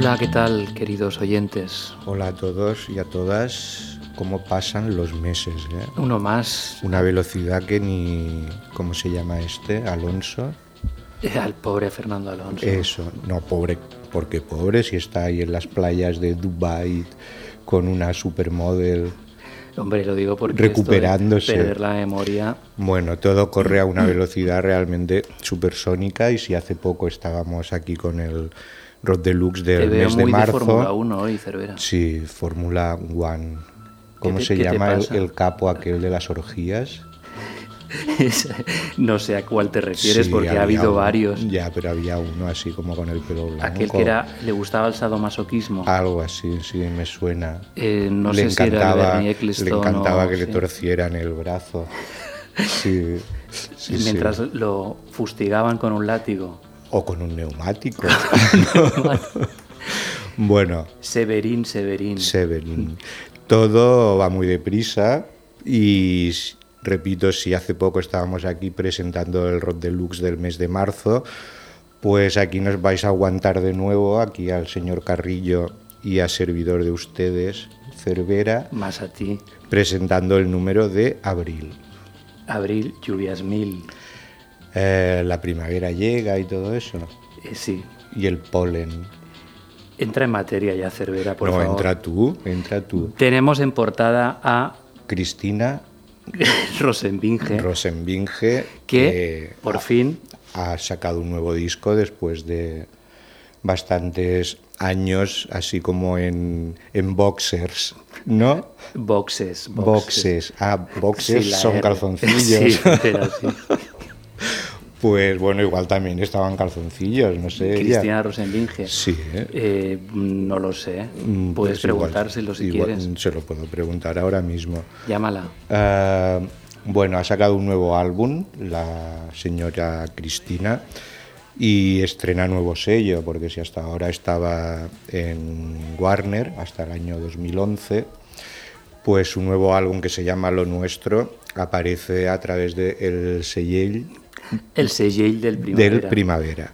Hola, ¿qué tal, queridos oyentes? Hola a todos y a todas. ¿Cómo pasan los meses? eh? Uno más Una velocidad que ni... ¿Cómo se llama este? Alonso. eh, al pobre Fernando Alonso. Eso, no pobre, porque pobre si está ahí en las playas de Dubai con una supermodel. Hombre, lo digo porque Recuperándose. esto de perder la memoria. Bueno, todo corre a una velocidad realmente supersónica y si hace poco estábamos aquí con el Rod Deluxe Te del veo mes de muy de Fórmula marzo. 1 hoy, Cervera. Sí, Fórmula One. ¿Cómo te- se te llama el, el capo aquel de las orgías? no sé a cuál te refieres Sí, porque ha habido uno. varios. Ya, pero había uno así como con el pelo blanco. Aquel que era, le gustaba el sadomasoquismo. Algo así, sí, me suena. Eh, no le sé si era encantaba, Bernie le encantaba o- que le sí. torcieran el brazo. Sí, sí, sí. Mientras lo fustigaban con un látigo. O con un neumático. bueno, Severín, Severín. Severin. Todo va muy deprisa y repito, si hace poco estábamos aquí presentando el Rock Deluxe del mes de marzo, pues aquí nos vais a aguantar de nuevo, aquí al señor Carrillo y a servidor de ustedes, Cervera, Más a ti. presentando el número de abril. Abril, lluvias mil. Eh, la primavera llega y todo eso, Eh, sí. y el polen. Entra en materia ya, Cervera, por no, favor. entra tú, entra tú. Tenemos en portada a Cristina Rosenbinge, Rosenbinge, que por ha- fin ha sacado un nuevo disco después de bastantes años, así como en, en boxers, ¿no? boxes, boxes. Boxes. Ah, boxes Sí, son R. calzoncillos. Sí, pero sí. Pues bueno, igual también estaban calzoncillos, no sé. Cristina Rosenbinge. Sí, ¿eh? Eh, no lo sé. Mm, Puedes pues igual- preguntárselo si igual quieres. Se lo puedo preguntar ahora mismo. Llámala. Ah, bueno, ha sacado un nuevo álbum, la señora Cristina, y estrena nuevo sello, porque si hasta ahora estaba en Warner, hasta el año 2011, pues su nuevo álbum que se llama Lo Nuestro aparece a través del sellel El Seyel del primavera. del Primavera.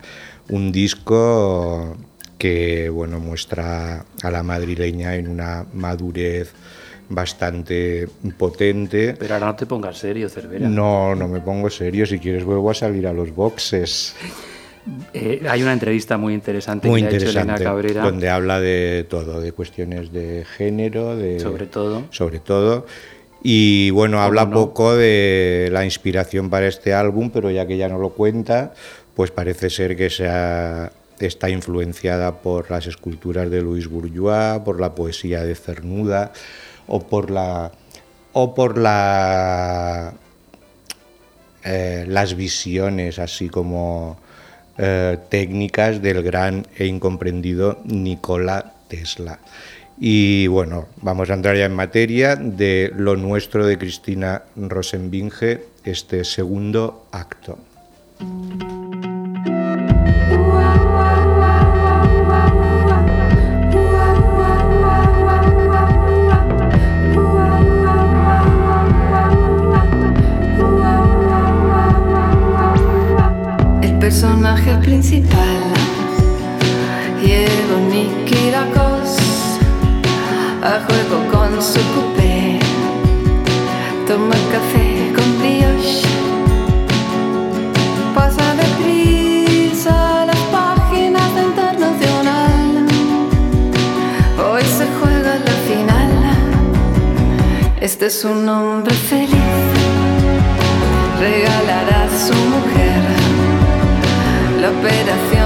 Un disco que bueno, muestra a la madrileña en una madurez bastante potente. Pero ahora no te pongas serio, Cervera. No, no me pongo serio. Si quieres, vuelvo a salir a los boxes. Eh, hay una entrevista muy interesante Muy que ha hecho interesante. Elena Cabrera. Donde habla de todo, de cuestiones de género, de, Sobre todo. Sobre todo. Y bueno, habla no? poco de la inspiración para este álbum, pero ya que ya no lo cuenta, pues parece ser que sea, está influenciada por las esculturas de Luis Bourgeois, por la poesía de Cernuda o por la o por la eh, las visiones así como eh, técnicas del gran e incomprendido Nikola Tesla. Y bueno, vamos a entrar ya en materia de lo nuestro de Cristina Rosenbinge, este segundo acto. Toma café con brioche. Pasa deprisa las páginas de internacional. Hoy se juega la final. Este es un hombre feliz. Regalará a su mujer la operación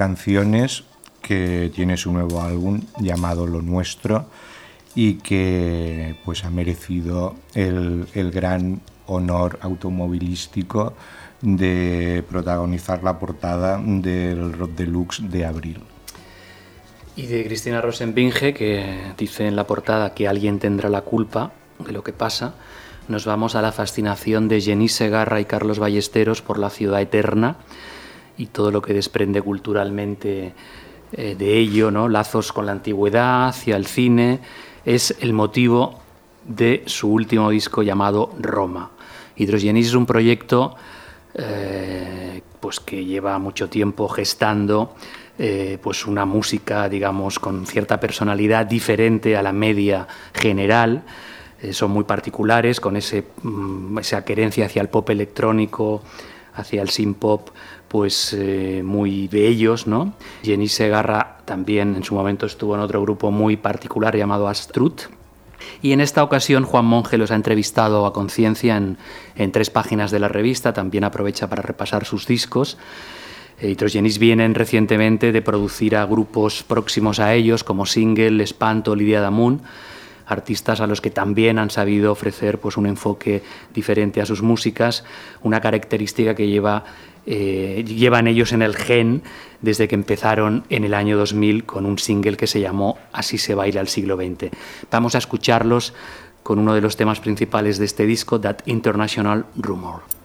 canciones que tiene su nuevo álbum llamado Lo Nuestro y que pues ha merecido el, el gran honor automovilístico de protagonizar la portada del Rock Deluxe de abril. Y de Cristina Rosenbinge, que dice en la portada que alguien tendrá la culpa de lo que pasa, nos vamos a la fascinación de Jenny Segarra y Carlos Ballesteros por la ciudad eterna y todo lo que desprende culturalmente eh, de ello, ¿no? lazos con la antigüedad, hacia el cine, es el motivo de su último disco llamado Roma. Hidrogenis es un proyecto eh, pues que lleva mucho tiempo gestando eh, pues una música, digamos, con cierta personalidad diferente a la media general. Son muy particulares, con ese, mm, esa querencia hacia el pop electrónico, hacia el synth pop, pues eh, muy de ellos, ¿no? Jenny Segarra también en su momento estuvo en otro grupo muy particular llamado Astrut. Y en esta ocasión Juan Monge los ha entrevistado a conciencia en, en tres páginas de la revista, también aprovecha para repasar sus discos. Eh, Hydrogenis vienen recientemente de producir a grupos próximos a ellos como Single, Espanto, Lidia Damun, artistas a los que también han sabido ofrecer pues, un enfoque diferente a sus músicas, una característica que lleva, eh, llevan ellos en el gen desde que empezaron en el año 2000 con un single que se llamó Así se baila el siglo XX. Vamos a escucharlos con uno de los temas principales de este disco, That International Rumor.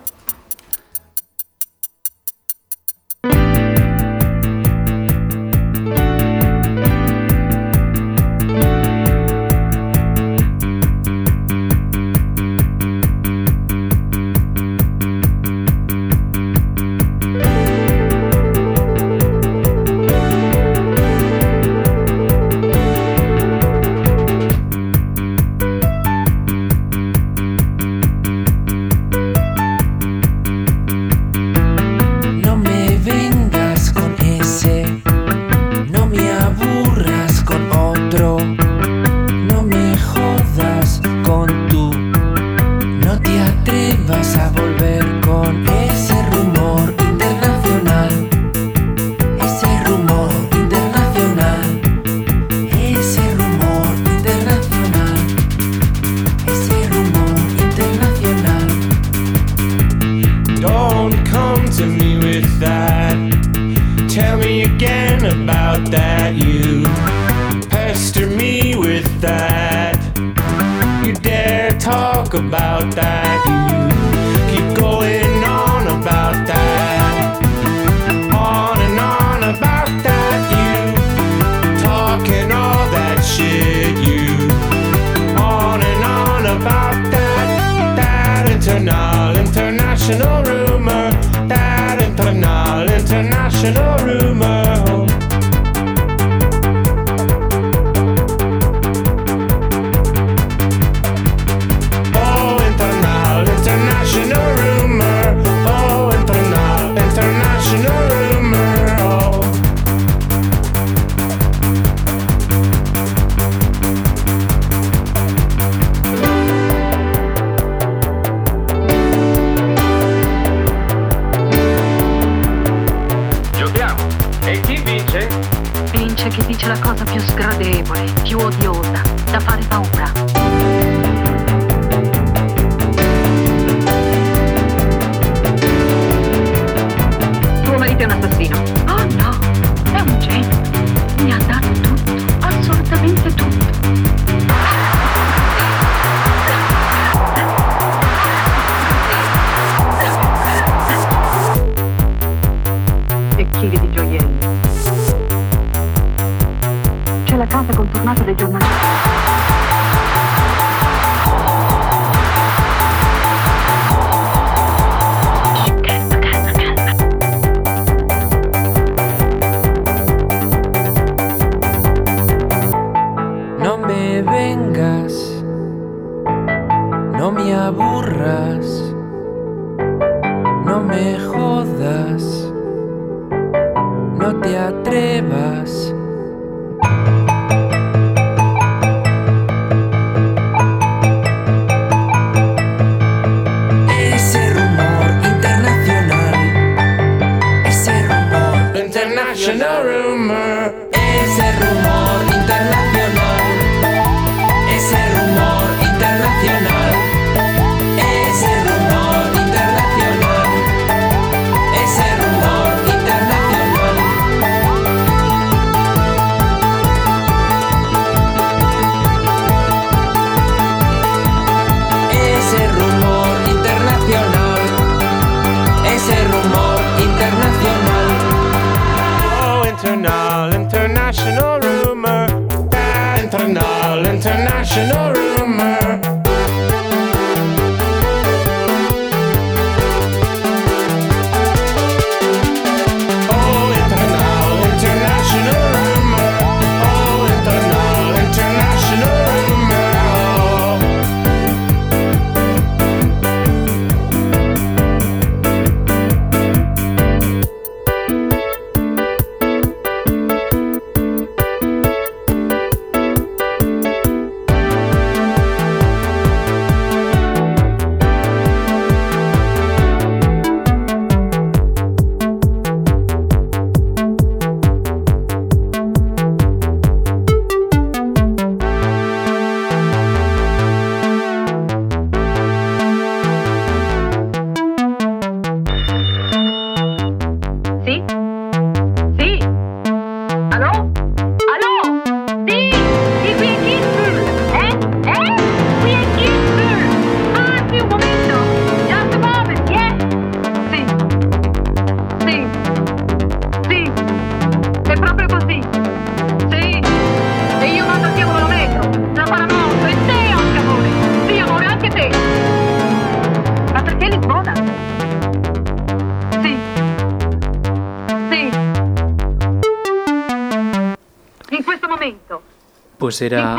Pues era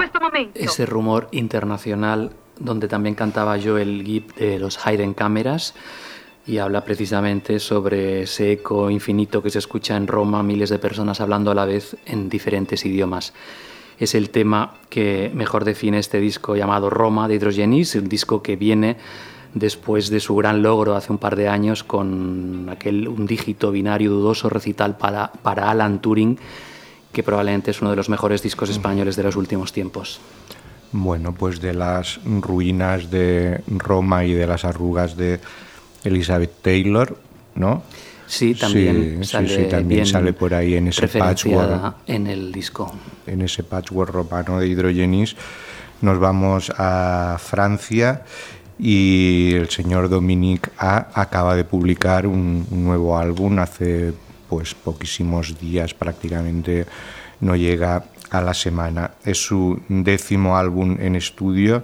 ese rumor internacional donde también cantaba Joel Gibb de los Hayden Cámaras y habla precisamente sobre ese eco infinito que se escucha en Roma, miles de personas hablando a la vez en diferentes idiomas. Es el tema que mejor define este disco llamado Roma de Hydrogenis, un disco que viene después de su gran logro hace un par de años con aquel un dígito binario dudoso recital para, para Alan Turing, que probablemente es uno de los mejores discos españoles de los últimos tiempos. Bueno, pues de las ruinas de Roma y de las arrugas de Elizabeth Taylor, ¿no? Sí, también, Sí, sale, sí, también sale por ahí en ese patchwork. en el disco. en ese patchwork romano de Hidrogenis, nos vamos a Francia y el señor Dominique A acaba de publicar un, un nuevo álbum hace pues poquísimos días, prácticamente no llega a la semana. Es su décimo álbum en estudio,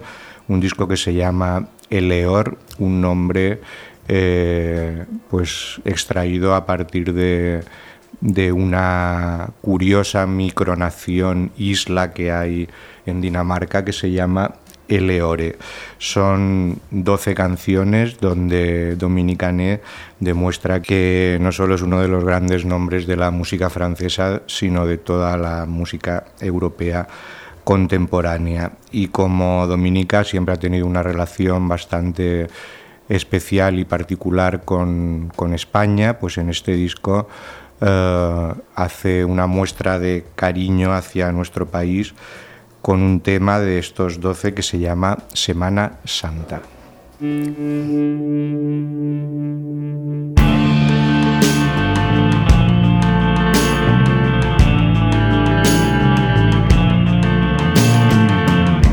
un disco que se llama Eleor, un nombre eh, pues extraído a partir de, de una curiosa micronación isla que hay en Dinamarca que se llama Eleore. Son 12 canciones donde Dominicané demuestra que no solo es uno de los grandes nombres de la música francesa, sino de toda la música europea contemporánea. Y como Dominica siempre ha tenido una relación bastante especial y particular con, con España, pues en este disco eh, hace una muestra de cariño hacia nuestro país con un tema de estos 12 que se llama Semana Santa.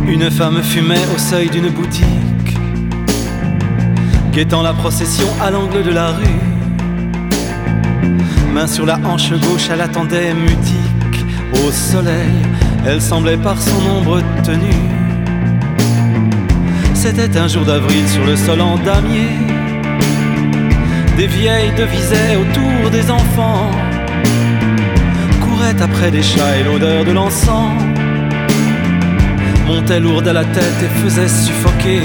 Une femme fumait au seuil d'une boutique, guettant la procession à l'angle de la rue. Main sur la hanche gauche, elle attendait mutique au soleil. Elle semblait par son ombre tenue. C'était un jour d'avril sur le sol en damier. Des vieilles devisaient autour des enfants, couraient après des chats et l'odeur de l'encens montait lourde à la tête et faisait suffoquer.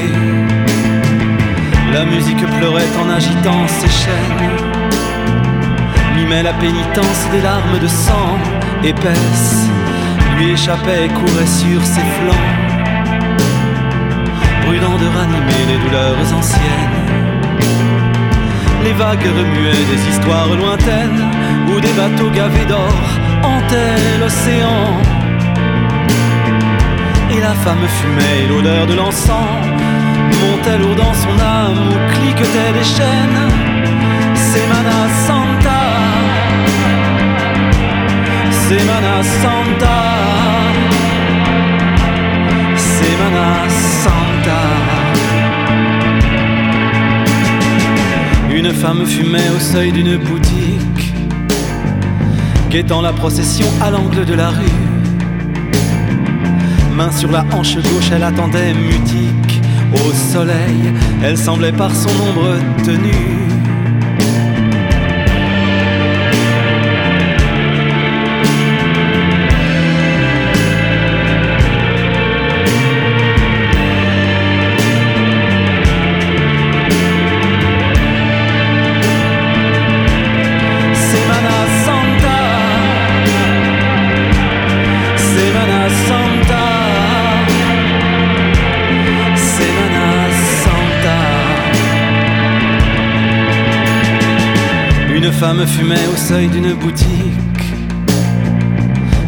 La musique pleurait en agitant ses chaînes, mimait la pénitence des larmes de sang épaisses, lui échappait et courait sur ses flancs, brûlant de ranimer les douleurs anciennes. Les vagues remuaient des histoires lointaines où des bateaux gavés d'or hantaient l'océan et la femme fumait et l'odeur de l'encens montait lourd dans son âme où cliquetaient les chaînes. Semana Santa, Semana Santa, Semana Santa. Une femme fumait au seuil d'une boutique, guettant la procession à l'angle de la rue. Main sur la hanche gauche, elle attendait mutique au soleil. Elle semblait par son ombre tenue. Au seuil d'une boutique,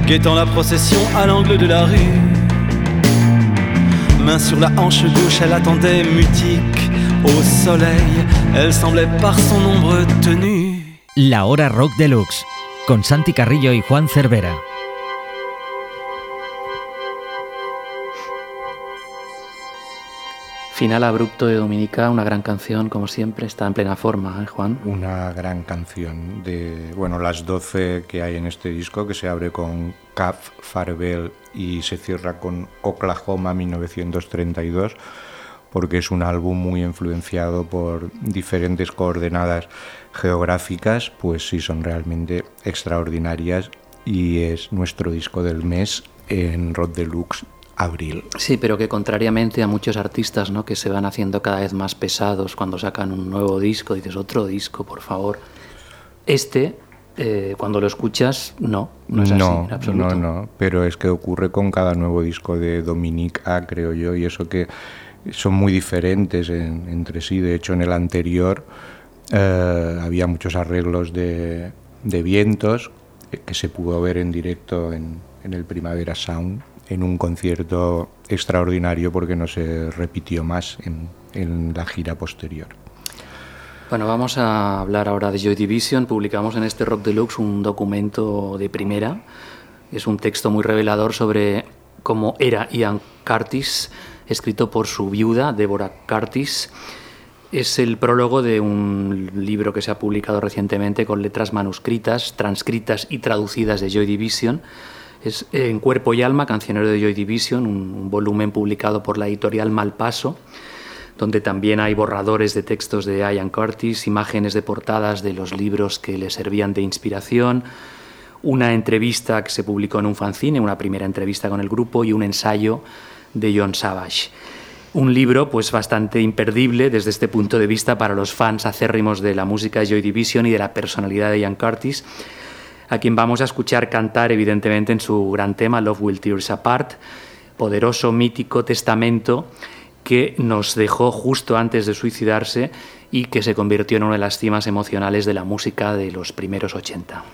guettant la procession à l'angle de la rue. Main sur la hanche gauche, elle attendait mutique au soleil. Elle semblait par son ombre tenue. La Hora Rock Deluxe, con Santi Carrillo y Juan Cervera. Final abrupto de Dominica, una gran canción, como siempre, está en plena forma, ¿eh, Juan? Una gran canción de, bueno, las 12 que hay en este disco, que se abre con Caf Farewell y se cierra con Oklahoma 1932, porque es un álbum muy influenciado por diferentes coordenadas geográficas, pues sí son realmente extraordinarias y es nuestro disco del mes en Rod Deluxe abril. Sí, pero que contrariamente a muchos artistas ¿no? que se van haciendo cada vez más pesados cuando sacan un nuevo disco, dices otro disco, por favor. Este, eh, cuando lo escuchas, no, no es así, en absoluto. No, no, pero es que ocurre con cada nuevo disco de Dominique A, creo yo, y eso que son muy diferentes en- entre sí. De hecho, en el anterior eh, había muchos arreglos de, de vientos que se pudo ver en directo en, en el Primavera Sound, en un concierto extraordinario porque no se repitió más en, la gira posterior. Bueno, vamos a hablar ahora de Joy Division. Publicamos en este Rock Deluxe un documento de primera. Es un texto muy revelador sobre cómo era Ian Curtis, escrito por su viuda, Deborah Curtis. Es el prólogo de un libro que se ha publicado recientemente con letras manuscritas, transcritas y traducidas de Joy Division. Es eh, En Cuerpo y Alma, cancionero de Joy Division, un, volumen publicado por la editorial Malpaso donde también hay borradores de textos de Ian Curtis, imágenes de portadas de los libros que le servían de inspiración, una entrevista que se publicó en un fanzine, una primera entrevista con el grupo y un ensayo de John Savage. Un libro pues bastante imperdible desde este punto de vista para los fans acérrimos de la música de Joy Division y de la personalidad de Ian Curtis, a quien vamos a escuchar cantar evidentemente en su gran tema Love Will Tear Us Apart, poderoso, mítico testamento que nos dejó justo antes de suicidarse y que se convirtió en una de las cimas emocionales de la música de los primeros 80.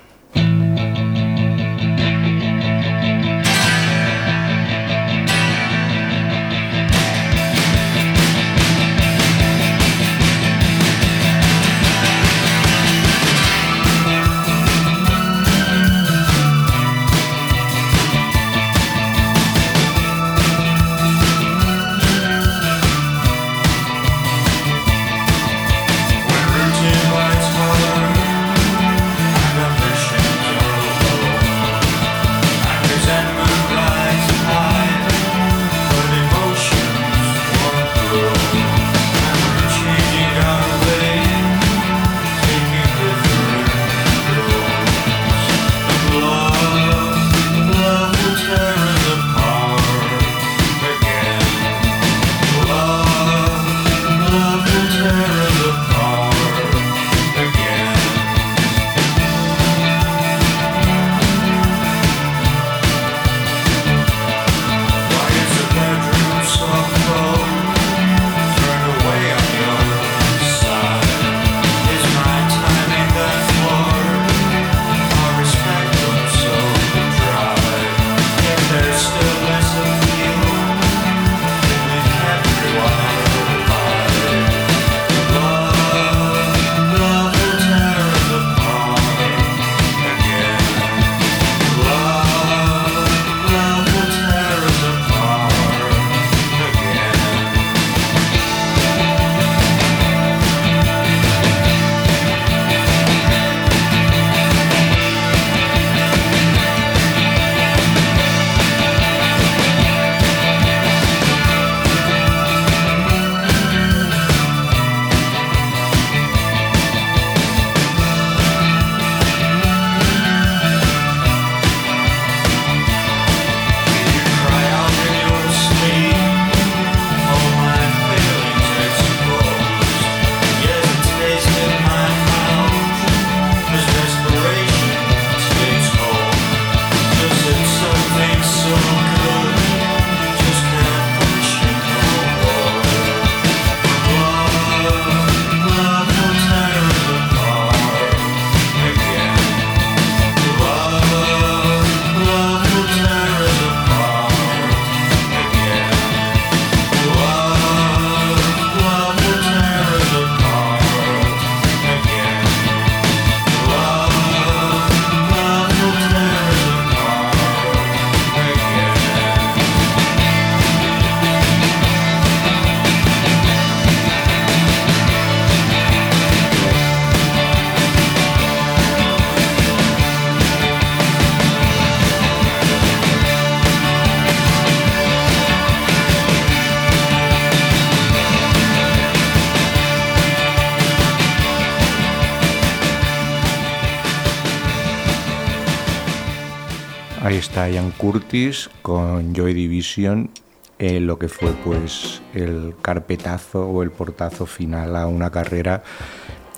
Ian Curtis con Joy Division, eh, lo que fue pues el carpetazo o el portazo final a una carrera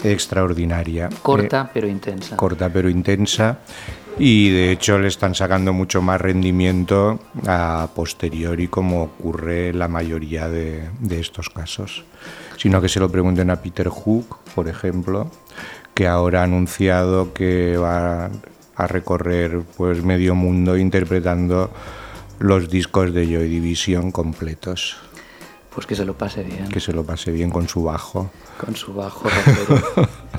extraordinaria. Corta Eh, pero intensa. corta pero intensa y de hecho le están sacando mucho más rendimiento a posteriori como ocurre la mayoría de, de estos casos. Sino que se lo pregunten a Peter Hook, por ejemplo, que ahora ha anunciado que va a recorrer pues medio mundo interpretando los discos de Joy Division completos. Pues que se lo pase bien. Que se lo pase bien con su bajo. Con su bajo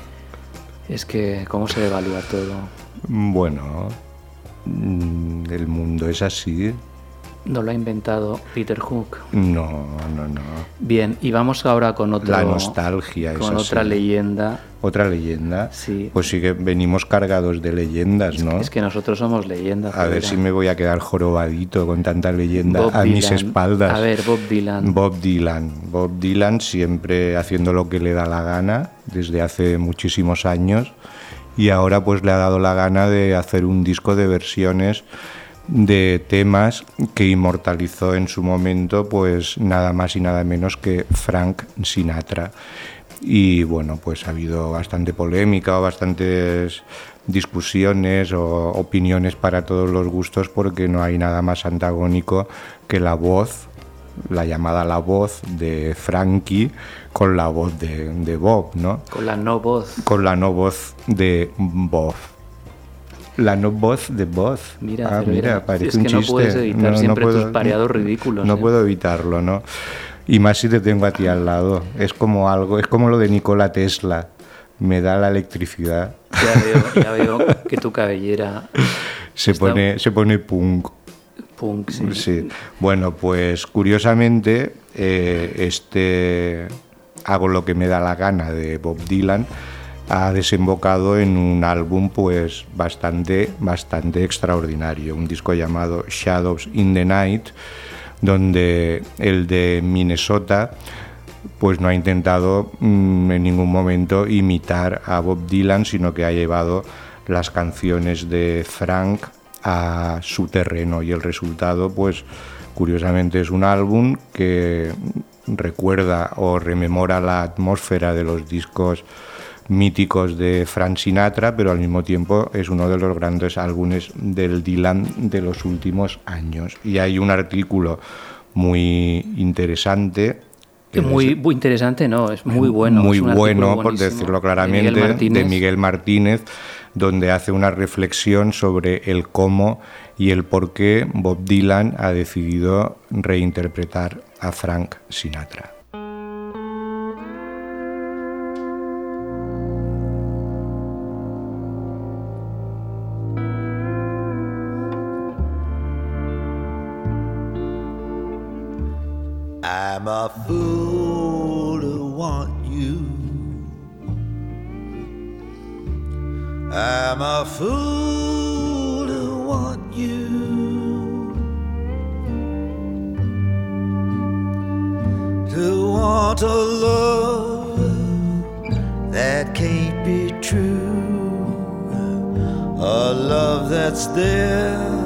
es que, ¿cómo se devalúa todo? Bueno, mm, el mundo es así. No lo ha inventado Peter Hook. No, no, no. Bien, y vamos ahora con otro. La nostalgia Con otra leyenda. Otra leyenda. Sí. Pues sí que venimos cargados de leyendas, ¿no? Es que nosotros somos leyendas. A ver si me voy a quedar jorobadito con tanta leyenda Bob a mis espaldas. A ver, Bob Dylan. Bob Dylan. Bob Dylan siempre haciendo lo que le da la gana desde hace muchísimos años y ahora pues le ha dado la gana de hacer un disco de versiones de temas que inmortalizó en su momento pues nada más y nada menos que Frank Sinatra. Y bueno, pues ha habido bastante polémica o bastantes discusiones o opiniones para todos los gustos porque no hay nada más antagónico que la voz, la llamada la voz de Frankie con la voz de, de Bob, ¿no? Con la no voz. Con la no voz de Bob. La no voz de voz. Mira, ah, mira, parece es un que no chiste. puedes evitar siempre tus pareados ridículos, No ¿eh? puedo evitarlo, ¿no? Y más si te tengo a ti al lado. Es como algo, es como lo de Nikola Tesla. Me da la electricidad. Ya veo, ya veo que tu cabellera Se Está- pone, se pone punk. punk, sí. Sí. Bueno, pues curiosamente, eh, este Hago lo que me da la gana de Bob Dylan ha desembocado en un álbum pues bastante, bastante extraordinario, un disco llamado Shadows in the Night, donde el de Minnesota pues no ha intentado mm, en ningún momento imitar a Bob Dylan, sino que ha llevado las canciones de Frank a su terreno. Y el resultado pues curiosamente es un álbum que recuerda o rememora la atmósfera de los discos míticos de Frank Sinatra, pero al mismo tiempo es uno de los grandes álbumes del Dylan de los últimos años. Y hay un artículo muy interesante muy, muy interesante, no, es muy bueno. muy bueno, por decirlo de claramente, Miguel Martínez. de Miguel Martínez, donde hace una reflexión sobre el cómo y el por qué Bob Dylan ha decidido reinterpretar a Frank Sinatra. I'm a fool to want you. I'm a fool to want you. To want a love that can't be true. A love that's there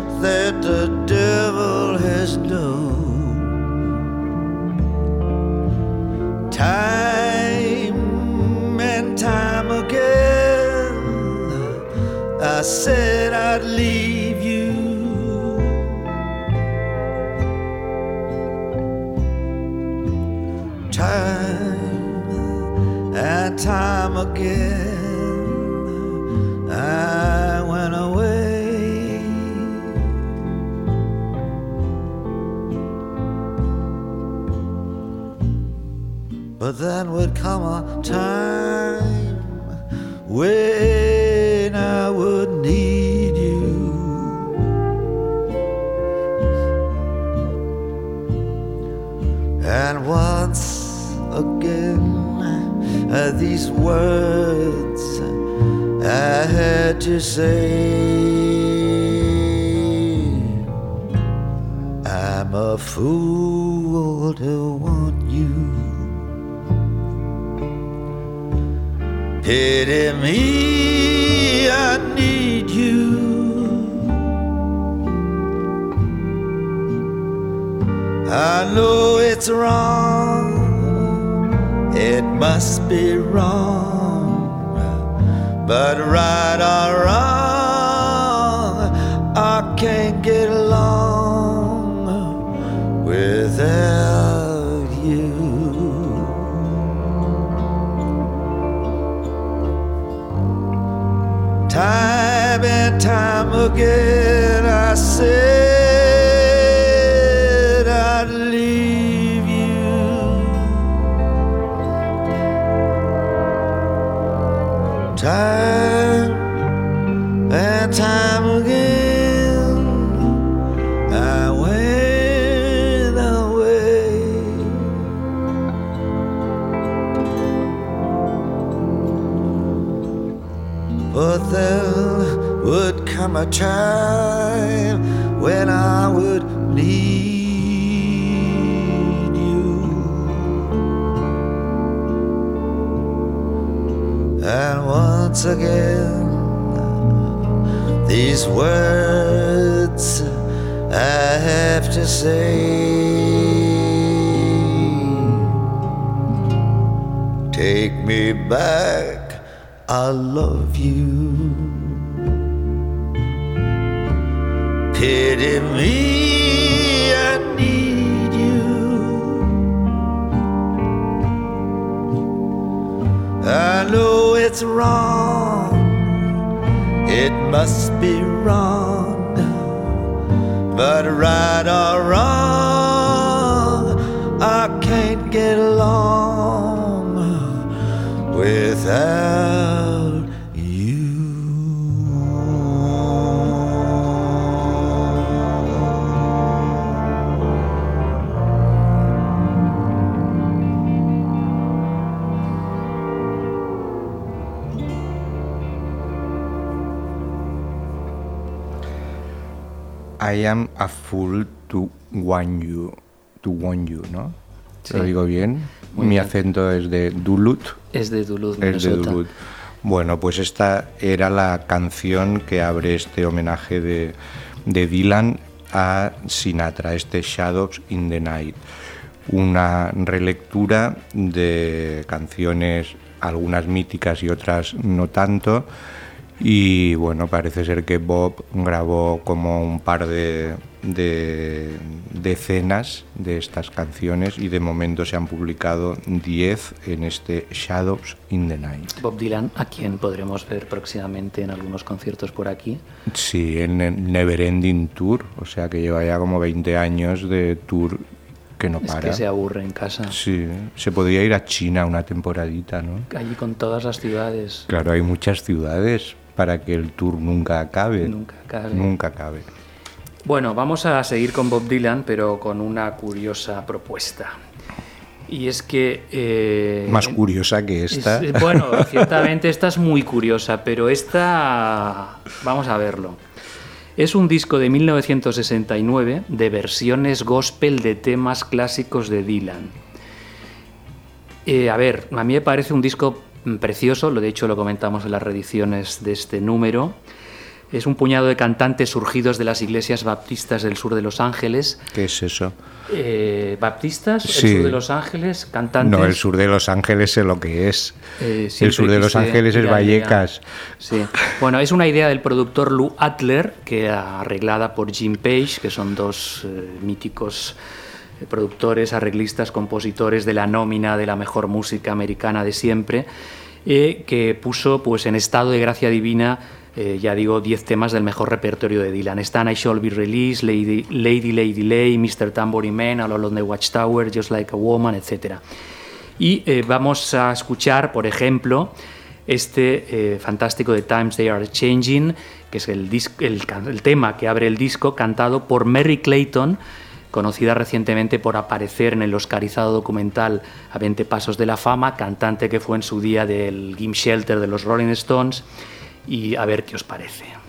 that the devil has done. Time and time again, I said I'd leave you. Time and time again, But then would come a time when I would need you. And once again, uh, these words I had to say. I'm a fool to want you. Pity me, I need you. I know it's wrong, it must be wrong, but right or wrong, I can't get along without Time and time again, I said I'd leave you. Time come a time when I would need you. And once again, these words I have to say. Take me back, I love you. Pity me, I need you. I know it's wrong, it must be wrong, but right or wrong, I am a fool to want you, to want you, ¿no? Sí. ¿Lo digo bien? Muy Mi bien. acento es de Duluth. Es de Duluth, Es de. Duluth. Bueno, pues esta era la canción que abre este homenaje de, de Dylan a Sinatra, este Shadows in the Night. Una relectura de canciones, algunas míticas y otras no tanto. Y bueno, parece ser que Bob grabó como un par de, de decenas de estas canciones y de momento se han publicado 10 en este Shadows in the Night. Bob Dylan, a quien podremos ver próximamente en algunos conciertos por aquí. Sí, en el Neverending Tour, o sea que lleva ya como 20 años de tour que no Es para. que se aburre en casa. Sí, se podría ir a China una temporadita, ¿no? Allí con todas las ciudades. Claro, hay muchas ciudades para que el tour nunca acabe. Nunca acabe. Nunca acabe. Bueno, vamos a seguir con Bob Dylan, pero con una curiosa propuesta. Y es que... eh, Más curiosa que esta. es- bueno, ciertamente esta es muy curiosa, pero esta... Vamos a verlo. Es un disco de 1969 de versiones gospel de temas clásicos de Dylan. Eh, a ver, a mí me parece un disco precioso, lo de hecho lo comentamos en las reediciones de este número. Es un puñado de cantantes surgidos de las iglesias baptistas del sur de Los Ángeles. ¿Qué es eso? Eh, ¿Baptistas? Sí. ¿El sur de Los Ángeles? ¿Cantantes? No, el sur de Los Ángeles sé lo que es. Eh, el sur de Los Ángeles es. Vallecas. Sí. Bueno, es una idea del productor Lou Adler, que arreglada por Jim Page, que son dos eh, míticos productores, arreglistas, compositores de la nómina de la mejor música americana de siempre, eh, que puso pues en estado de gracia divina, eh, ya digo, 10 temas del mejor repertorio de Dylan. Están I Shall Be Released, Lady Lady, Lady Lay, Mr. Tambourine Man, All Along the Watchtower, Just Like a Woman, etc. Y eh, vamos a escuchar, por ejemplo, este eh, fantástico de Times They Are Changing, que es el, tema que abre el disco, cantado por Merry Clayton, conocida recientemente por aparecer en el oscarizado documental A 20 Pasos de la Fama, cantante que fue en su día del Gim Shelter de los Rolling Stones, y a ver qué os parece.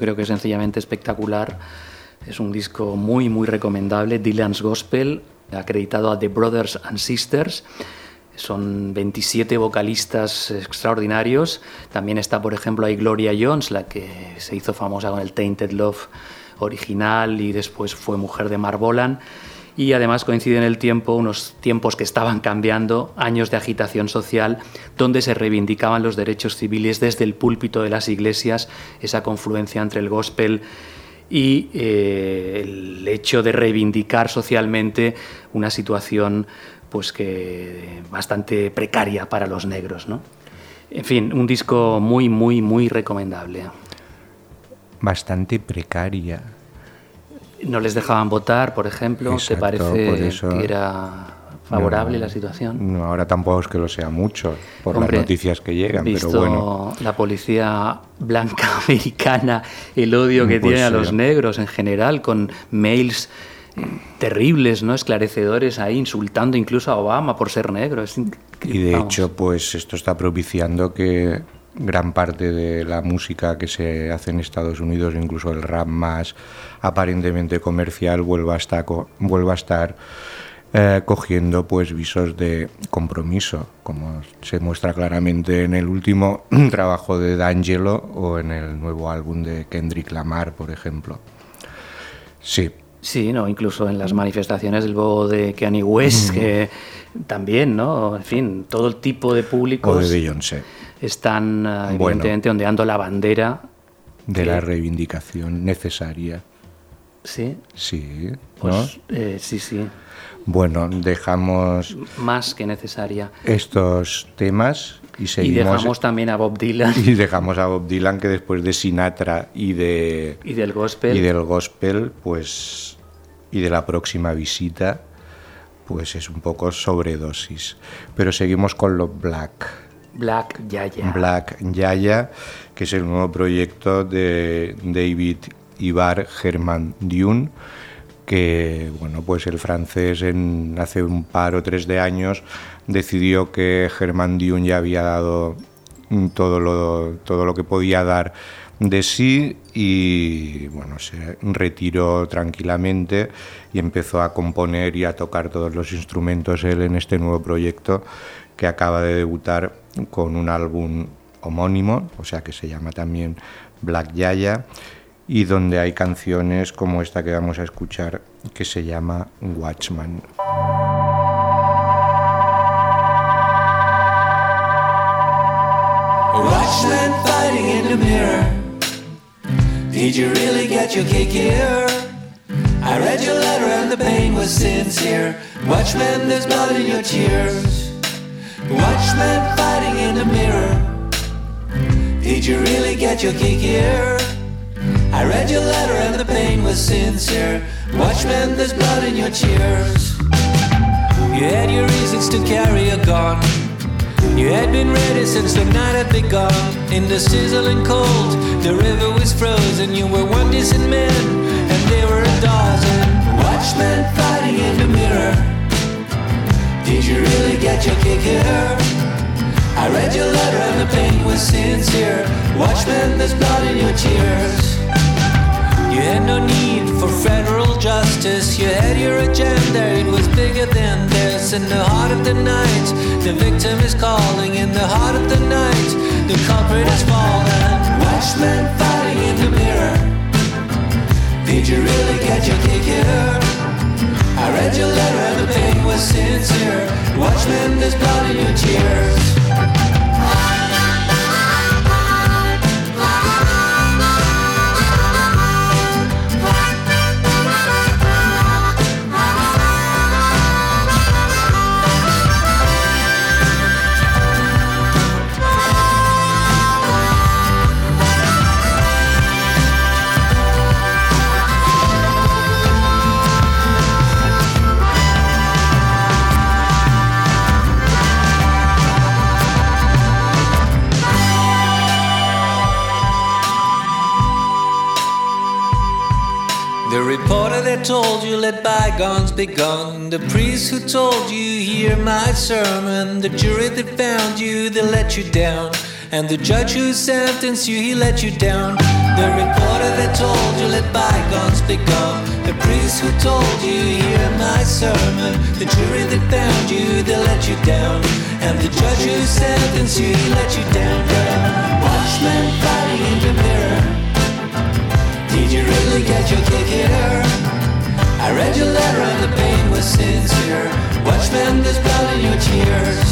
Creo que es sencillamente espectacular. Es un disco muy, muy recomendable. Dylan's Gospel, acreditado a The Brothers and Sisters. Son 27 vocalistas extraordinarios. También está, por ejemplo, ahí Gloria Jones, la que se hizo famosa con el Tainted Love original y después fue mujer de Mark Bolan. Y además coincide en el tiempo, unos tiempos que estaban cambiando, años de agitación social, donde se reivindicaban los derechos civiles desde el púlpito de las iglesias, esa confluencia entre el gospel y eh, el hecho de reivindicar socialmente una situación pues que bastante precaria para los negros, ¿no? En fin, un disco muy, muy, muy recomendable. Bastante precaria. No les dejaban votar, por ejemplo. ¿Te Exacto, parece por eso- que era favorable No, la situación? No, ahora tampoco es que lo sea mucho, por Hombre, las noticias que llegan, visto pero bueno. la policía blanca americana, el odio que Pues tiene a los negros en general, con mails eh, terribles, ¿no? Esclarecedores ahí, insultando incluso a Obama por ser negro. Es Y de vamos. hecho, pues esto está propiciando que gran parte de la música que se hace en Estados Unidos, incluso el rap más aparentemente comercial, vuelva a estar, vuelva a estar eh, cogiendo pues visos de compromiso, como se muestra claramente en el último trabajo de D'Angelo o en el nuevo álbum de Kendrick Lamar, por ejemplo. Sí, Sí, no, incluso en las manifestaciones del bobo de Kanye West, que también, ¿no? En fin, todo el tipo de o públicos de Beyoncé, están eh, Bueno. evidentemente ondeando la bandera. de que- la reivindicación necesaria. Sí, Sí, ¿no? pues eh, sí, sí, Bueno, dejamos más que necesaria. estos temas y Y seguimos. dejamos también a Bob Dylan y dejamos a Bob Dylan que después de Sinatra y de y del gospel. y del gospel, pues y de la próxima visita, pues es un poco sobredosis. Pero seguimos con los Black. Black Yaya. Black Yaya, que es el nuevo proyecto de David Ibar Germán Dune, que bueno, pues el francés en, hace un par o tres de años decidió que Germán Dune ya había dado todo lo, todo lo que podía dar de sí y bueno, se retiró tranquilamente y empezó a componer y a tocar todos los instrumentos él en este nuevo proyecto que acaba de debutar con un álbum homónimo, o sea que se llama también Black Yaya y donde hay canciones como esta que vamos a escuchar que se llama Watchman. Watchman fighting in the mirror. Did you really get your kick here? I read your letter and the pain was sincere. Watchman, there's blood in your tears. Watchman fighting in the mirror. Did you really get your kick here? I read your letter and the pain was sincere. Watchman, there's blood in your tears. You had your reasons to carry a gun. You had been ready since the night had begun. In the sizzling cold, the river was frozen. You were one decent man, and they were a dozen. Watchmen fighting in the mirror. Did you really get your kick? I read your letter and the pain was sincere. Watchmen, there's blood in your tears. You had no need for federal justice. You had your agenda, it was bigger than this. In the heart of the night, the victim is calling. In the heart of the night, the culprit has fallen. Watchmen fighting in the mirror. Did you really get your kick? I read your letter and the pain was sincere. Watchmen, there's blood in your tears. Told you let bygones be gone. The priest who told you hear my sermon. The jury that found you they let you down. And the judge who sentenced you he let you down. The reporter that told you let bygones be gone. The priest who told you hear my sermon. The jury that found you they let you down. And the judge who sentenced you he let you down. down. Watchmen fighting in the mirror. Did you really get your kick here? I read your letter and the pain was sincere. Watchman, there's blood in your tears.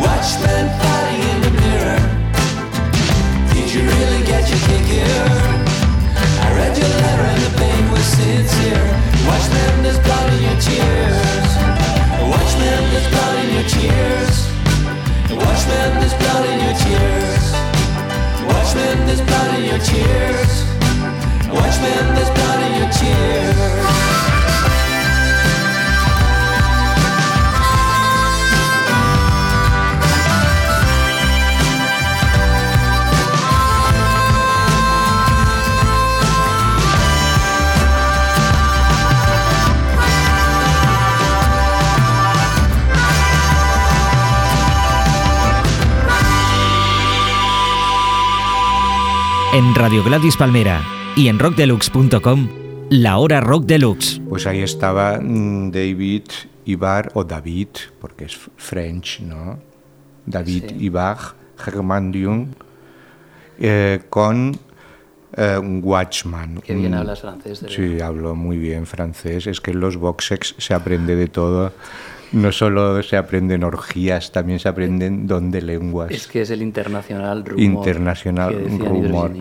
Watchman fighting in the mirror. Did you really get your kick here? I read your letter and the pain was sincere. Watchman, there's blood in your tears. Watchman, there's blood in your tears. Watchman, there's blood in your tears. Watchman, there's blood in your tears. Watchman, there's blood in your tears. En Radio Gladys Palmera y en rockdeluxe.com, la hora rock deluxe. Pues ahí estaba mm, David Ibar, o David, porque es French, ¿no? David Sí. Ibar, Germán eh, con eh, un Watchman. Qué bien hablas francés, de Sí, hablo muy bien francés. Es que en los boxex se aprende de todo. No solo se aprenden orgías, también se aprenden don de lenguas. Es que es el internacional rumor. Internacional rumor.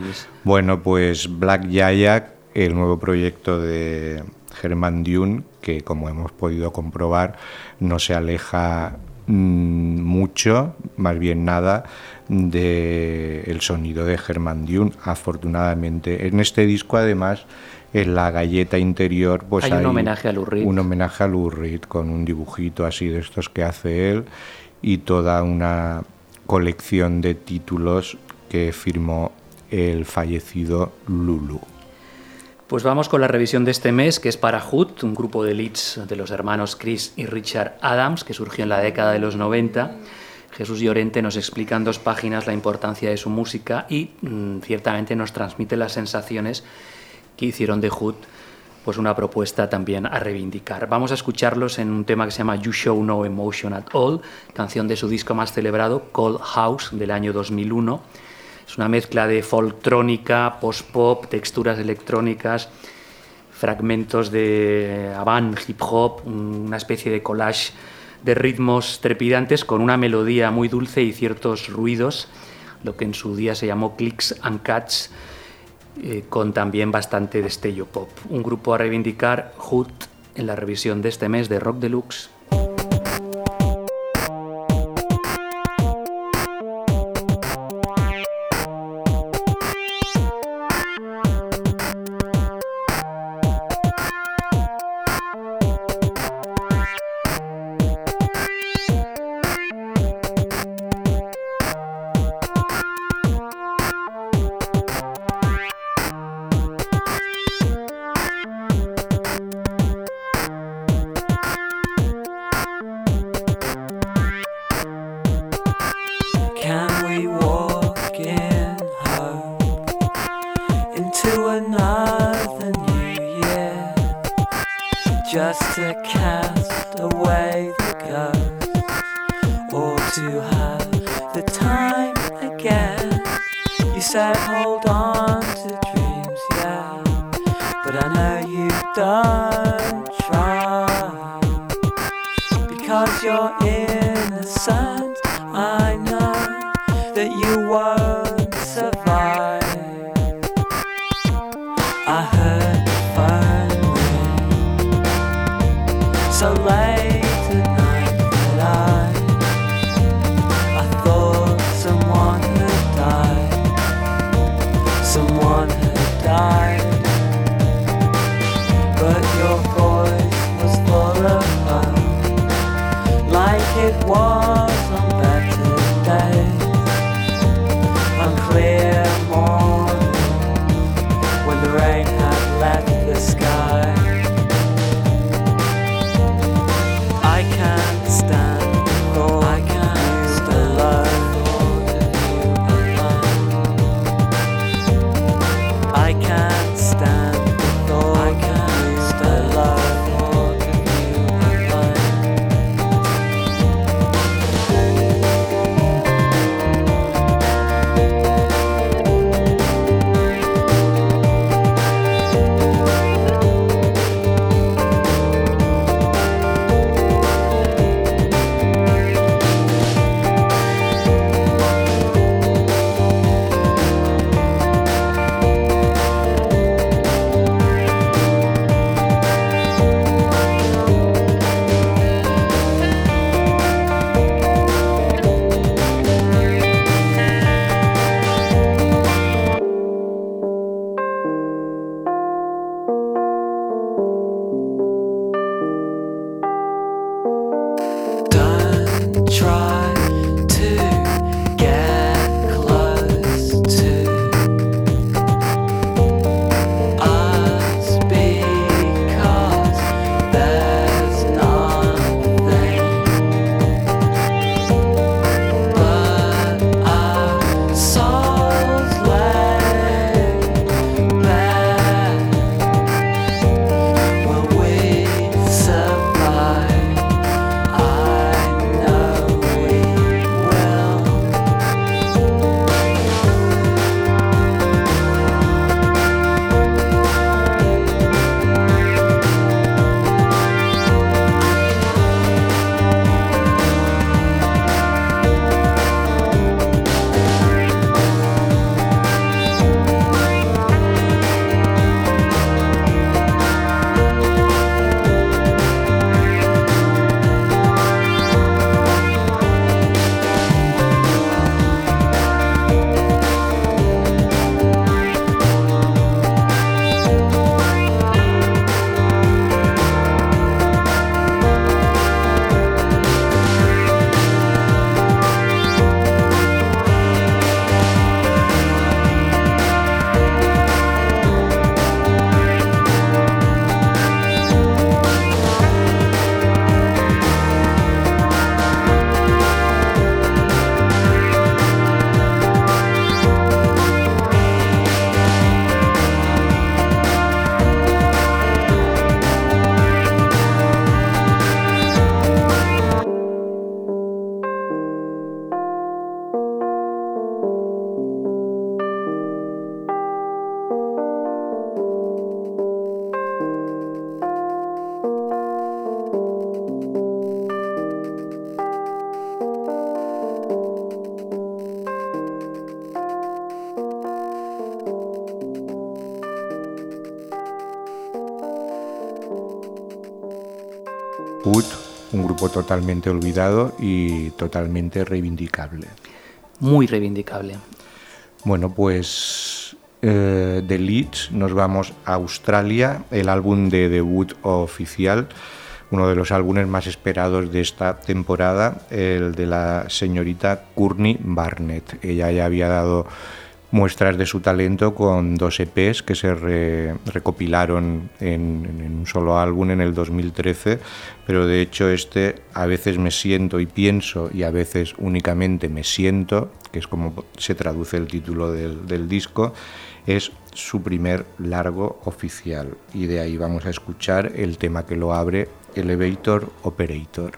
Bueno, pues Black Yaya, el nuevo proyecto de Germán Dune, que como hemos podido comprobar, no se aleja mm, mucho, más bien nada, de el sonido de Herman Dune, afortunadamente. En este disco, además, en la galleta interior, pues Hay un homenaje a Lou Reed. Un homenaje a Lou Reed con un dibujito así de estos que hace él y toda una colección de títulos que firmó el fallecido Lulu. Pues vamos con la revisión de este mes, que es para Hood, un grupo de leads de los hermanos Chris y Richard Adams, que surgió en la década de los 90. Jesús Llorente nos explica en dos páginas la importancia de su música y mm, ciertamente nos transmite las sensaciones que hicieron de Hood pues una propuesta también a reivindicar. Vamos a escucharlos en un tema que se llama You Show No Emotion at All, canción de su disco más celebrado, Cold House, del año 2001. Es una mezcla de folktrónica, post-pop, texturas electrónicas, fragmentos de avant, hip hop, una especie de collage de ritmos trepidantes con una melodía muy dulce y ciertos ruidos, lo que en su día se llamó clicks and cuts, eh, con también bastante destello pop. Un grupo a reivindicar, Hood, en la revisión de este mes de Rock Deluxe. Totalmente olvidado y totalmente reivindicable. Muy reivindicable. Bueno, pues eh, de Leeds nos vamos a Australia, el álbum de debut oficial, uno de los álbumes más esperados de esta temporada, el de la señorita Courtney Barnett. Ella ya había dado muestras de su talento con dos EPs que se re- recopilaron en, un solo álbum en el 2013, pero de hecho este a veces me siento y pienso y a veces únicamente me siento, que es como se traduce el título del, disco, es su primer largo oficial y de ahí vamos a escuchar el tema que lo abre, Elevator Operator.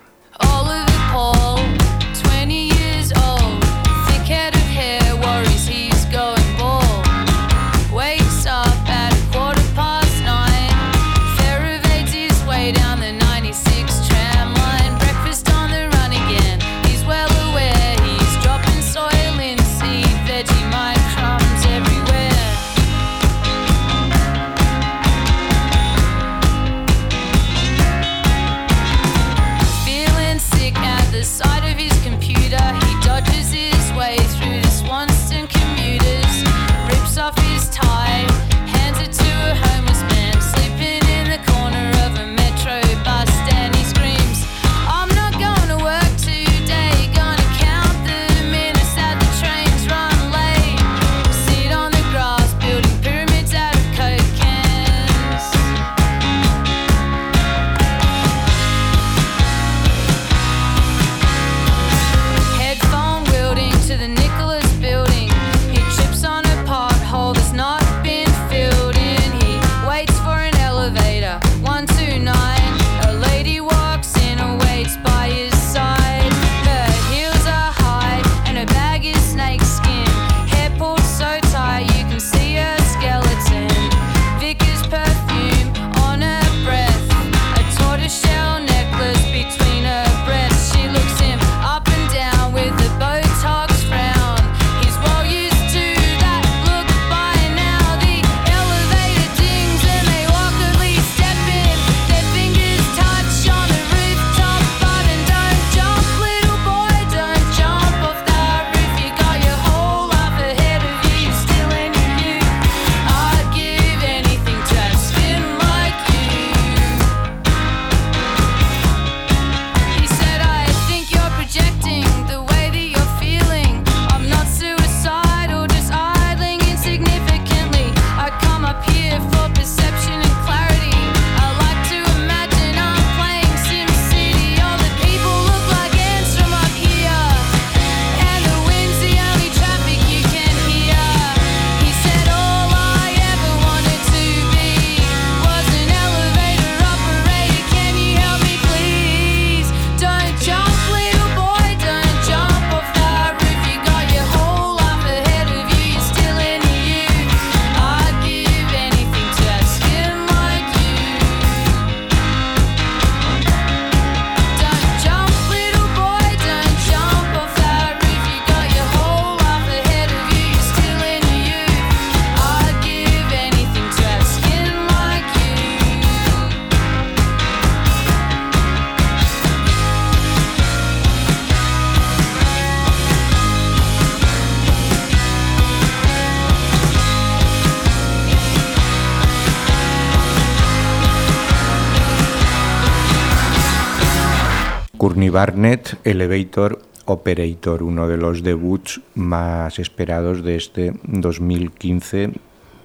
Courtney Barnett, Elevator Operator, uno de los debuts más esperados de este 2015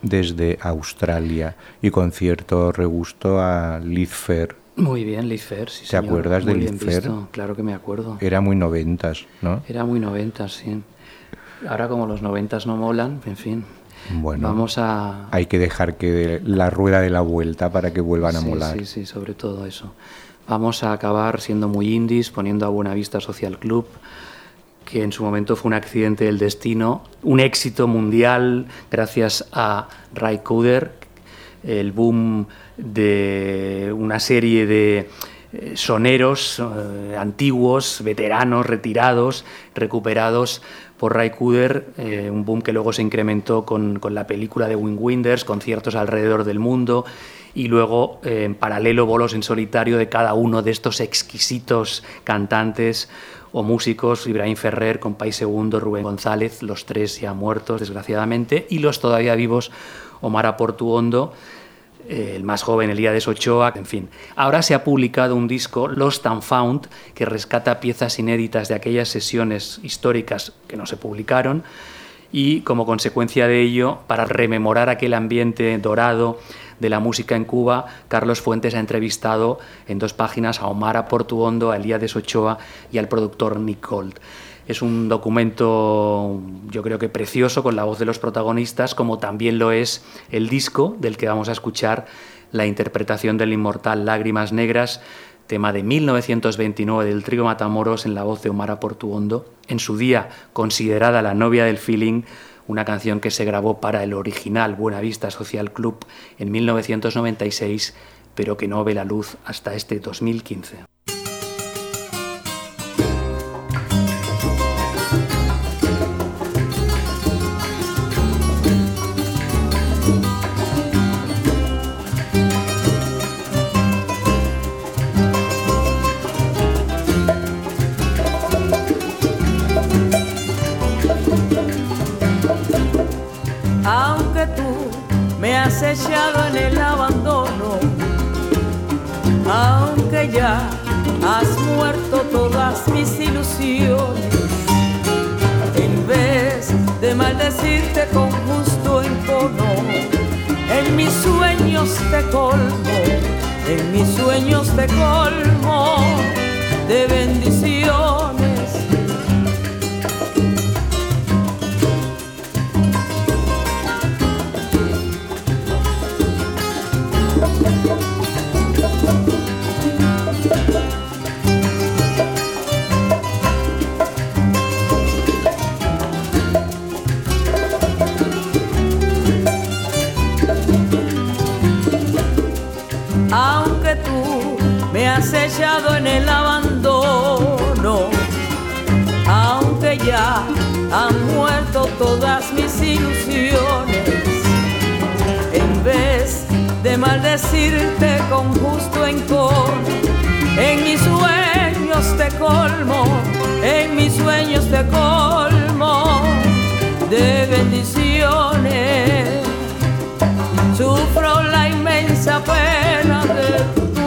desde Australia y con cierto regusto a Liz Fair. Muy bien, Liz Fair, sí, ¿Te señor. acuerdas de Muy Liz bien Fair? Claro que me acuerdo. Era muy noventas, ¿no? Era muy noventas, sí. Ahora como los noventas no molan, en fin. Bueno, Vamos a... hay que dejar que la rueda de la vuelta para que vuelvan a Sí, molar. Sí, sí, sobre todo eso. Vamos a acabar siendo muy indies, poniendo a Buenavista Social Club, que en su momento fue un accidente del destino, un éxito mundial gracias a Ray Cooder, el boom de una serie de eh, soneros eh, antiguos, veteranos, retirados, recuperados por Ray Cooder, eh, un boom que luego se incrementó con, con la película de Wing Winders, conciertos alrededor del mundo y luego eh, en paralelo bolos en solitario de cada uno de estos exquisitos cantantes o músicos, Ibrahim Ferrer, Compay Segundo, Rubén González, los tres ya muertos desgraciadamente, y los todavía vivos Omar Aportuondo, eh, el más joven Elías Ochoa, en fin. Ahora se ha publicado un disco, Lost and Found, que rescata piezas inéditas de aquellas sesiones históricas que no se publicaron y como consecuencia de ello, para rememorar aquel ambiente dorado de la música en Cuba, Carlos Fuentes ha entrevistado en dos páginas a Omar Portuondo, a Elías Ochoa y al productor Nick Gold. Es un documento, yo creo que precioso, con la voz de los protagonistas, como también lo es el disco del que vamos a escuchar la interpretación del inmortal Lágrimas Negras, tema de 1929 del trío Matamoros en la voz de Omar Portuondo, en su día considerada la novia del feeling, una canción que se grabó para el original Buenavista Social Club en 1996, pero que no ve la luz hasta este 2015. En el abandono, aunque ya has muerto todas mis ilusiones, en vez de maldecirte con justo encono, en mis sueños te colmo, en mis sueños te colmo de bendiciones. En el abandono, aunque ya han muerto todas mis ilusiones, en vez de maldecirte con justo encono, en mis sueños te colmo, en mis sueños te colmo de bendiciones. Sufro la inmensa pena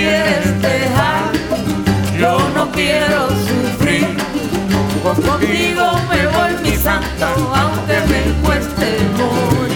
Quieres dejar, yo no quiero sufrir. Contigo me voy, mi santo, aunque me cueste morir.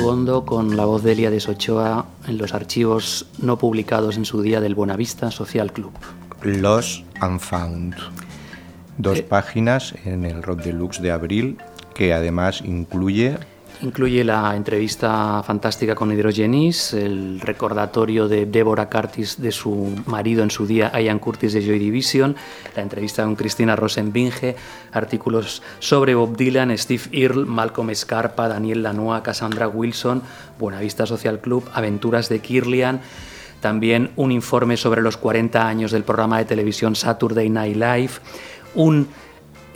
Portuondo con la voz de Eliades Ochoa en los archivos no publicados en su día del Buenavista Social Club. Los Unfound. Dos Eh. páginas en el Rock Deluxe de abril que además incluye Incluye la entrevista fantástica con Hidrogenis, el recordatorio de Deborah Curtis de su marido en su día, Ian Curtis de Joy Division, la entrevista con Cristina Rosenbinge, artículos sobre Bob Dylan, Steve Earle, Malcolm Scarpa, Daniel Lanois, Cassandra Wilson, Buenavista Social Club, Aventuras de Kirlian, también un informe sobre los 40 años del programa de televisión Saturday Night Live, un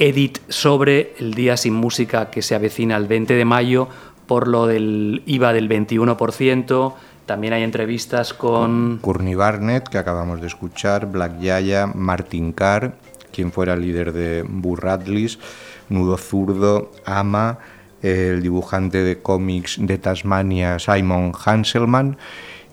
edit sobre el día sin música que se avecina el 20 de mayo por lo del IVA del 21%. También hay entrevistas con Courtney Barnett, que acabamos de escuchar, Black Yaya, Martin Carr, quien fuera líder de Burr Radleys, Nudo Zurdo, Ama, el dibujante de cómics de Tasmania, Simon Hanselman,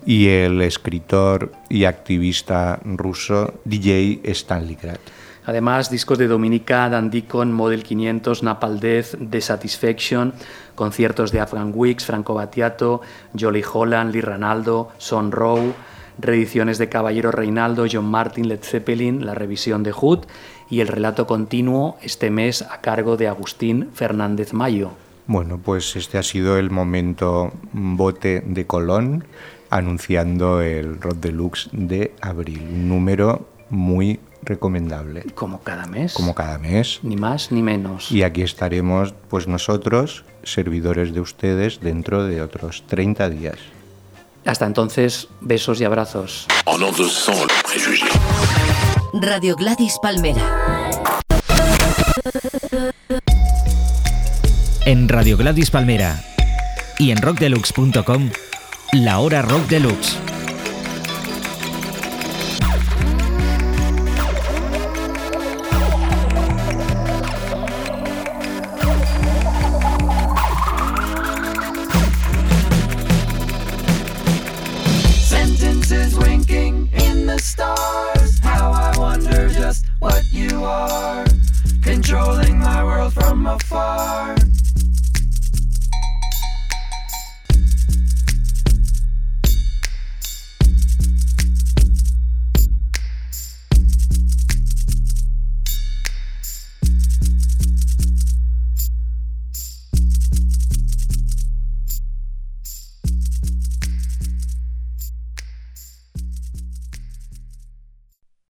y el escritor y activista ruso DJ Stanley Grat. Además, discos de Dominica, Dan Deacon, Model 500, Napal Death, The Satisfaction, conciertos de Afghan Weeks, Franco Battiato, Jolly Holland, Lee Ranaldo, Son Rowe, reediciones de Caballero Reinaldo, John Martin, Led Zeppelin, la revisión de Hood y el relato continuo este mes a cargo de Agustín Fernández Mayo. Bueno, pues este ha sido el momento bote de Colón anunciando el Rock Deluxe de abril, un número muy recomendable. Como cada mes. Como cada mes. Ni más ni menos. Y aquí estaremos, pues nosotros, servidores de ustedes, dentro de otros 30 días. Hasta entonces, besos y abrazos. Radio Gladys Palmera. En Radio Gladys Palmera y en rockdeluxe.com, la hora rock deluxe. From afar.